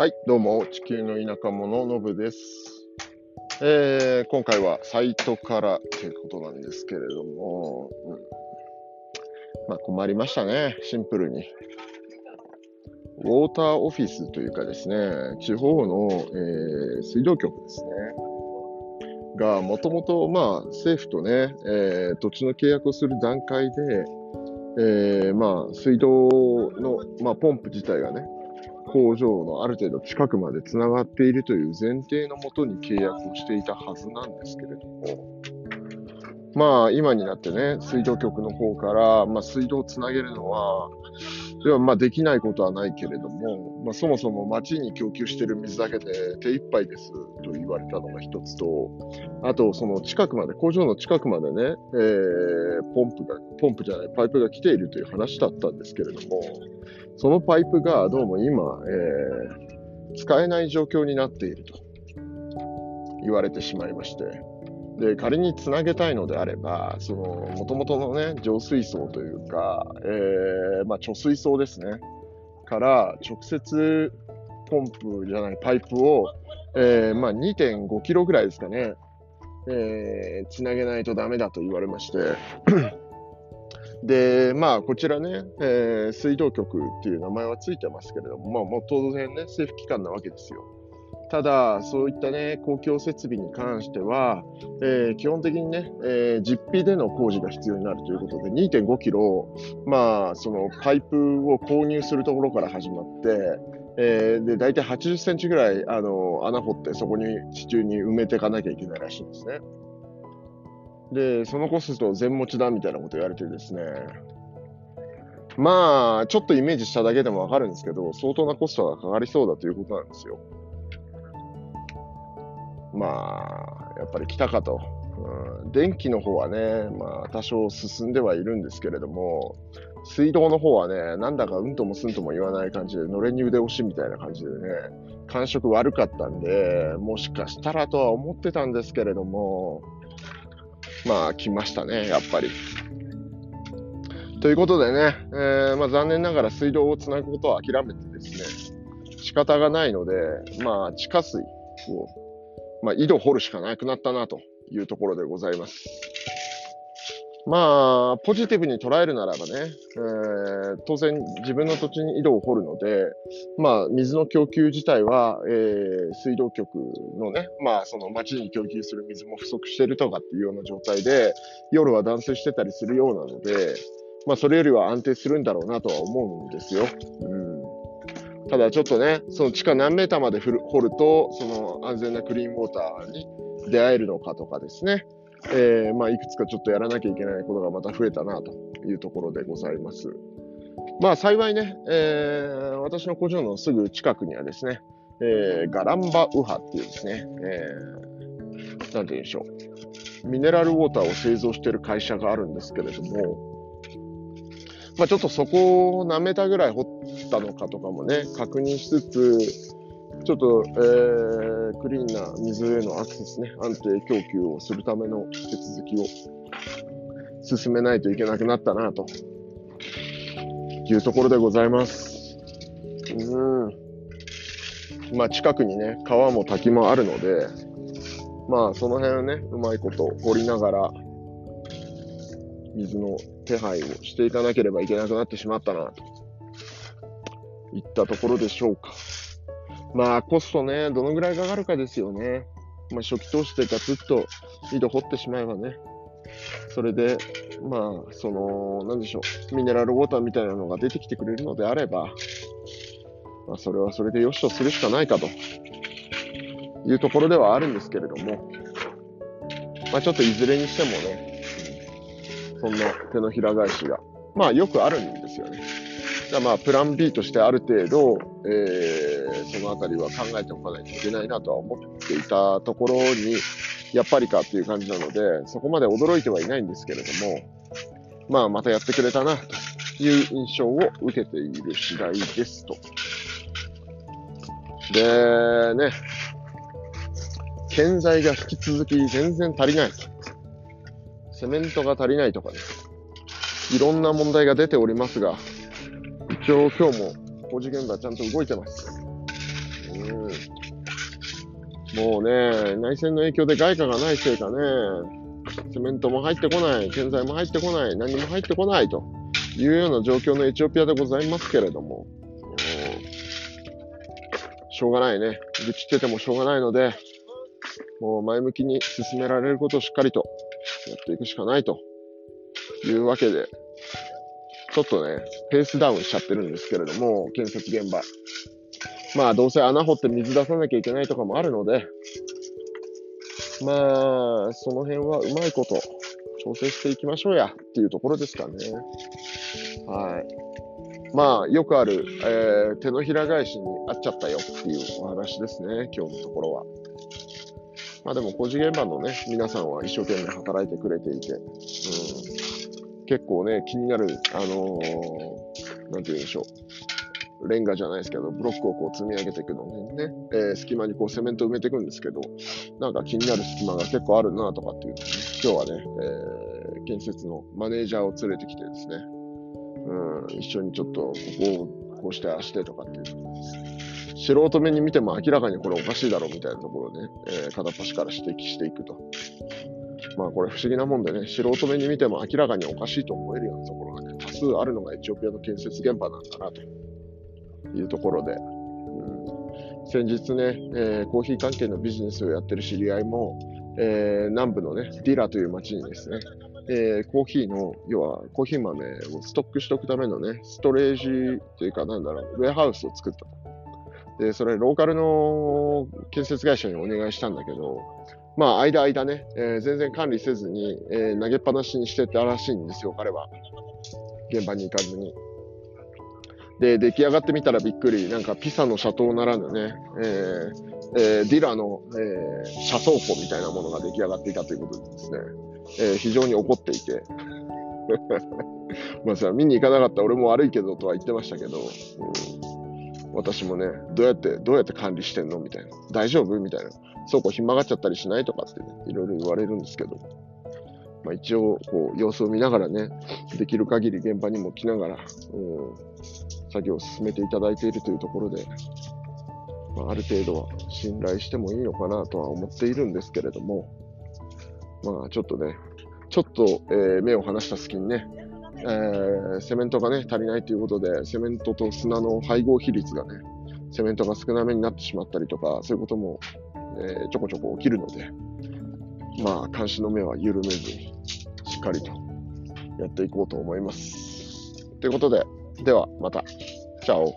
はい、どうも、地球の田舎者のぶです。えー、今回はサイトからということなんですけれども、うん、まあ困りましたね、シンプルに。ウォーターオフィスというかですね、地方の、えー、水道局ですね。が、もともと、まあ、政府とね、えー、土地の契約をする段階で、えー、まあ、水道の、まあ、ポンプ自体がね、工場のある程度近くまでつながっているという前提のもとに契約をしていたはずなんですけれども、まあ今になってね、水道局の方から、まあ、水道をつなげるのは、ではまあできないことはないけれども、まあ、そもそも町に供給している水だけで手一杯ですと言われたのが一つと、あとその近くまで、工場の近くまでね、えー、ポンプが、ポンプじゃない、パイプが来ているという話だったんですけれども、そのパイプがどうも今、えー、使えない状況になっていると言われてしまいまして、で、仮につなげたいのであれば、もともとのね、浄水槽というか、えー、まあ、貯水槽ですね。から、直接、ポンプじゃない、パイプを、えー、まあ、2.5キロぐらいですかね、えー、つなげないとダメだと言われまして、で、まあ、こちらね、えー、水道局っていう名前はついてますけれども、まあ、もう当然ね、政府機関なわけですよ。ただ、そういったね、公共設備に関しては、えー、基本的にね、えー、実費での工事が必要になるということで、2.5キロ、まあ、そのパイプを購入するところから始まって、えー、で、大体80センチぐらい、あの、穴掘って、そこに地中に埋めていかなきゃいけないらしいんですね。で、そのコスト全持ちだみたいなこと言われてですね、まあ、ちょっとイメージしただけでもわかるんですけど、相当なコストがかかりそうだということなんですよ。まあ、やっぱり来たかと。うん、電気の方はね、まあ、多少進んではいるんですけれども、水道の方はね、なんだかうんともすんとも言わない感じで、のれに腕押しみたいな感じでね、感触悪かったんで、もしかしたらとは思ってたんですけれども、まあ、来ましたね、やっぱり。ということでね、えー、まあ、残念ながら水道をつなぐことは諦めてですね、仕方がないので、まあ、地下水をまあ、井戸掘るしかなくなったなというところでございます。まあ、ポジティブに捉えるならばね、えー、当然自分の土地に井戸を掘るので、まあ、水の供給自体は、えー、水道局のね、まあ、その町に供給する水も不足してるとかっていうような状態で、夜は断水してたりするようなので、まあ、それよりは安定するんだろうなとは思うんですよ。うんただちょっとね、その地下何メーターまで掘ると、その安全なクリーンウォーターに出会えるのかとかですね、えー、まあ、いくつかちょっとやらなきゃいけないことがまた増えたなというところでございます。まあ、幸いね、えー、私の工場のすぐ近くにはですね、えー、ガランバウハっていうですね、えー、なんて言うんでしょう。ミネラルウォーターを製造している会社があるんですけれども、まあ、ちょっとそこを何メーターぐらい掘ったのかとかもね、確認しつつ、ちょっと、えー、クリーンな水へのアクセスね、安定供給をするための手続きを進めないといけなくなったな、というところでございます。うん。まあ、近くにね、川も滝もあるので、まあ、その辺をね、うまいこと掘りながら、水の手配をしていかなければいけなくなってしまったな、といったところでしょうか。まあ、コストね、どのぐらいかかるかですよね。まあ、初期投資でガツッと井戸掘ってしまえばね。それで、まあ、その、なんでしょう、ミネラルウォーターみたいなのが出てきてくれるのであれば、まあ、それはそれでよしとするしかないかというところではあるんですけれども、まあ、ちょっといずれにしてもね、そんな手のひら返しが。まあよくあるんですよね。だまあプラン B としてある程度、えー、そのあたりは考えておかないといけないなとは思っていたところに、やっぱりかっていう感じなので、そこまで驚いてはいないんですけれども、まあまたやってくれたなという印象を受けている次第ですと。で、ね、建材が引き続き全然足りないと。セメントが足りないとかね、いろんな問題が出ておりますが、一応今日も工事現場ちゃんと動いてます。うん、もうね、内戦の影響で外貨がないせいかね、セメントも入ってこない、建材も入ってこない、何も入ってこないというような状況のエチオピアでございますけれども、しょうがないね。愚痴っててもしょうがないので、もう前向きに進められることをしっかりとやっていくしかないというわけで、ちょっとね、ペースダウンしちゃってるんですけれども、建設現場。まあ、どうせ穴掘って水出さなきゃいけないとかもあるので、まあ、その辺はうまいこと調整していきましょうやっていうところですかね。はい。まあ、よくある、えー、手のひら返しにあっちゃったよっていうお話ですね、今日のところは。まあでも、工事現場のね、皆さんは一生懸命働いてくれていて、うん、結構ね、気になる、あのー、なんて言うんでしょう。レンガじゃないですけど、ブロックをこう積み上げていくのにね、えー、隙間にこうセメント埋めていくんですけど、なんか気になる隙間が結構あるなとかっていう、ね、今日はね、えー、建設のマネージャーを連れてきてですね、うん、一緒にちょっとここをこうしてああしてとかっていう素人目に見ても明らかにこれおかしいだろうみたいなところをね、えー、片っ端から指摘していくと。まあこれ不思議なもんでね、素人目に見ても明らかにおかしいと思えるようなところがね、多数あるのがエチオピアの建設現場なんだなというところで、うん、先日ね、えー、コーヒー関係のビジネスをやってる知り合いも、えー、南部のね、ディラという町にですね、えー、コーヒーの、要はコーヒー豆をストックしておくためのね、ストレージというか、なんだろう、ウェアハウスを作ったと。で、それ、ローカルの建設会社にお願いしたんだけど、まあ、間間ね、えー、全然管理せずに、えー、投げっぱなしにしてたらしいんですよ、彼は。現場に行かずに。で、出来上がってみたらびっくり。なんか、ピサの斜塔ならぬね、えーえー、ディラの、えー、車倉庫みたいなものが出来上がっていたということですね、えー、非常に怒っていて。まあさ、見に行かなかった俺も悪いけどとは言ってましたけど、うん、私もね、どうやって、どうやって管理してんの？みたいな。大丈夫？みたいな。倉庫ひん曲がっちゃったりしないとかってね、いろいろ言われるんですけど、まあ、一応、こう、様子を見ながらね、できる限り現場にも来ながら、うん、作業を進めていただいているというところで、まあ、ある程度は信頼してもいいのかなとは思っているんですけれども、まあ、ちょっとね、ちょっと、えー、目を離した隙にね、えー、セメントがね、足りないということで、セメントと砂の配合比率がね、セメントが少なめになってしまったりとか、そういうこともえー、ちょこちょこ起きるので、まあ、監視の目は緩めずに、しっかりとやっていこうと思います。ということで、ではまた。チャオ。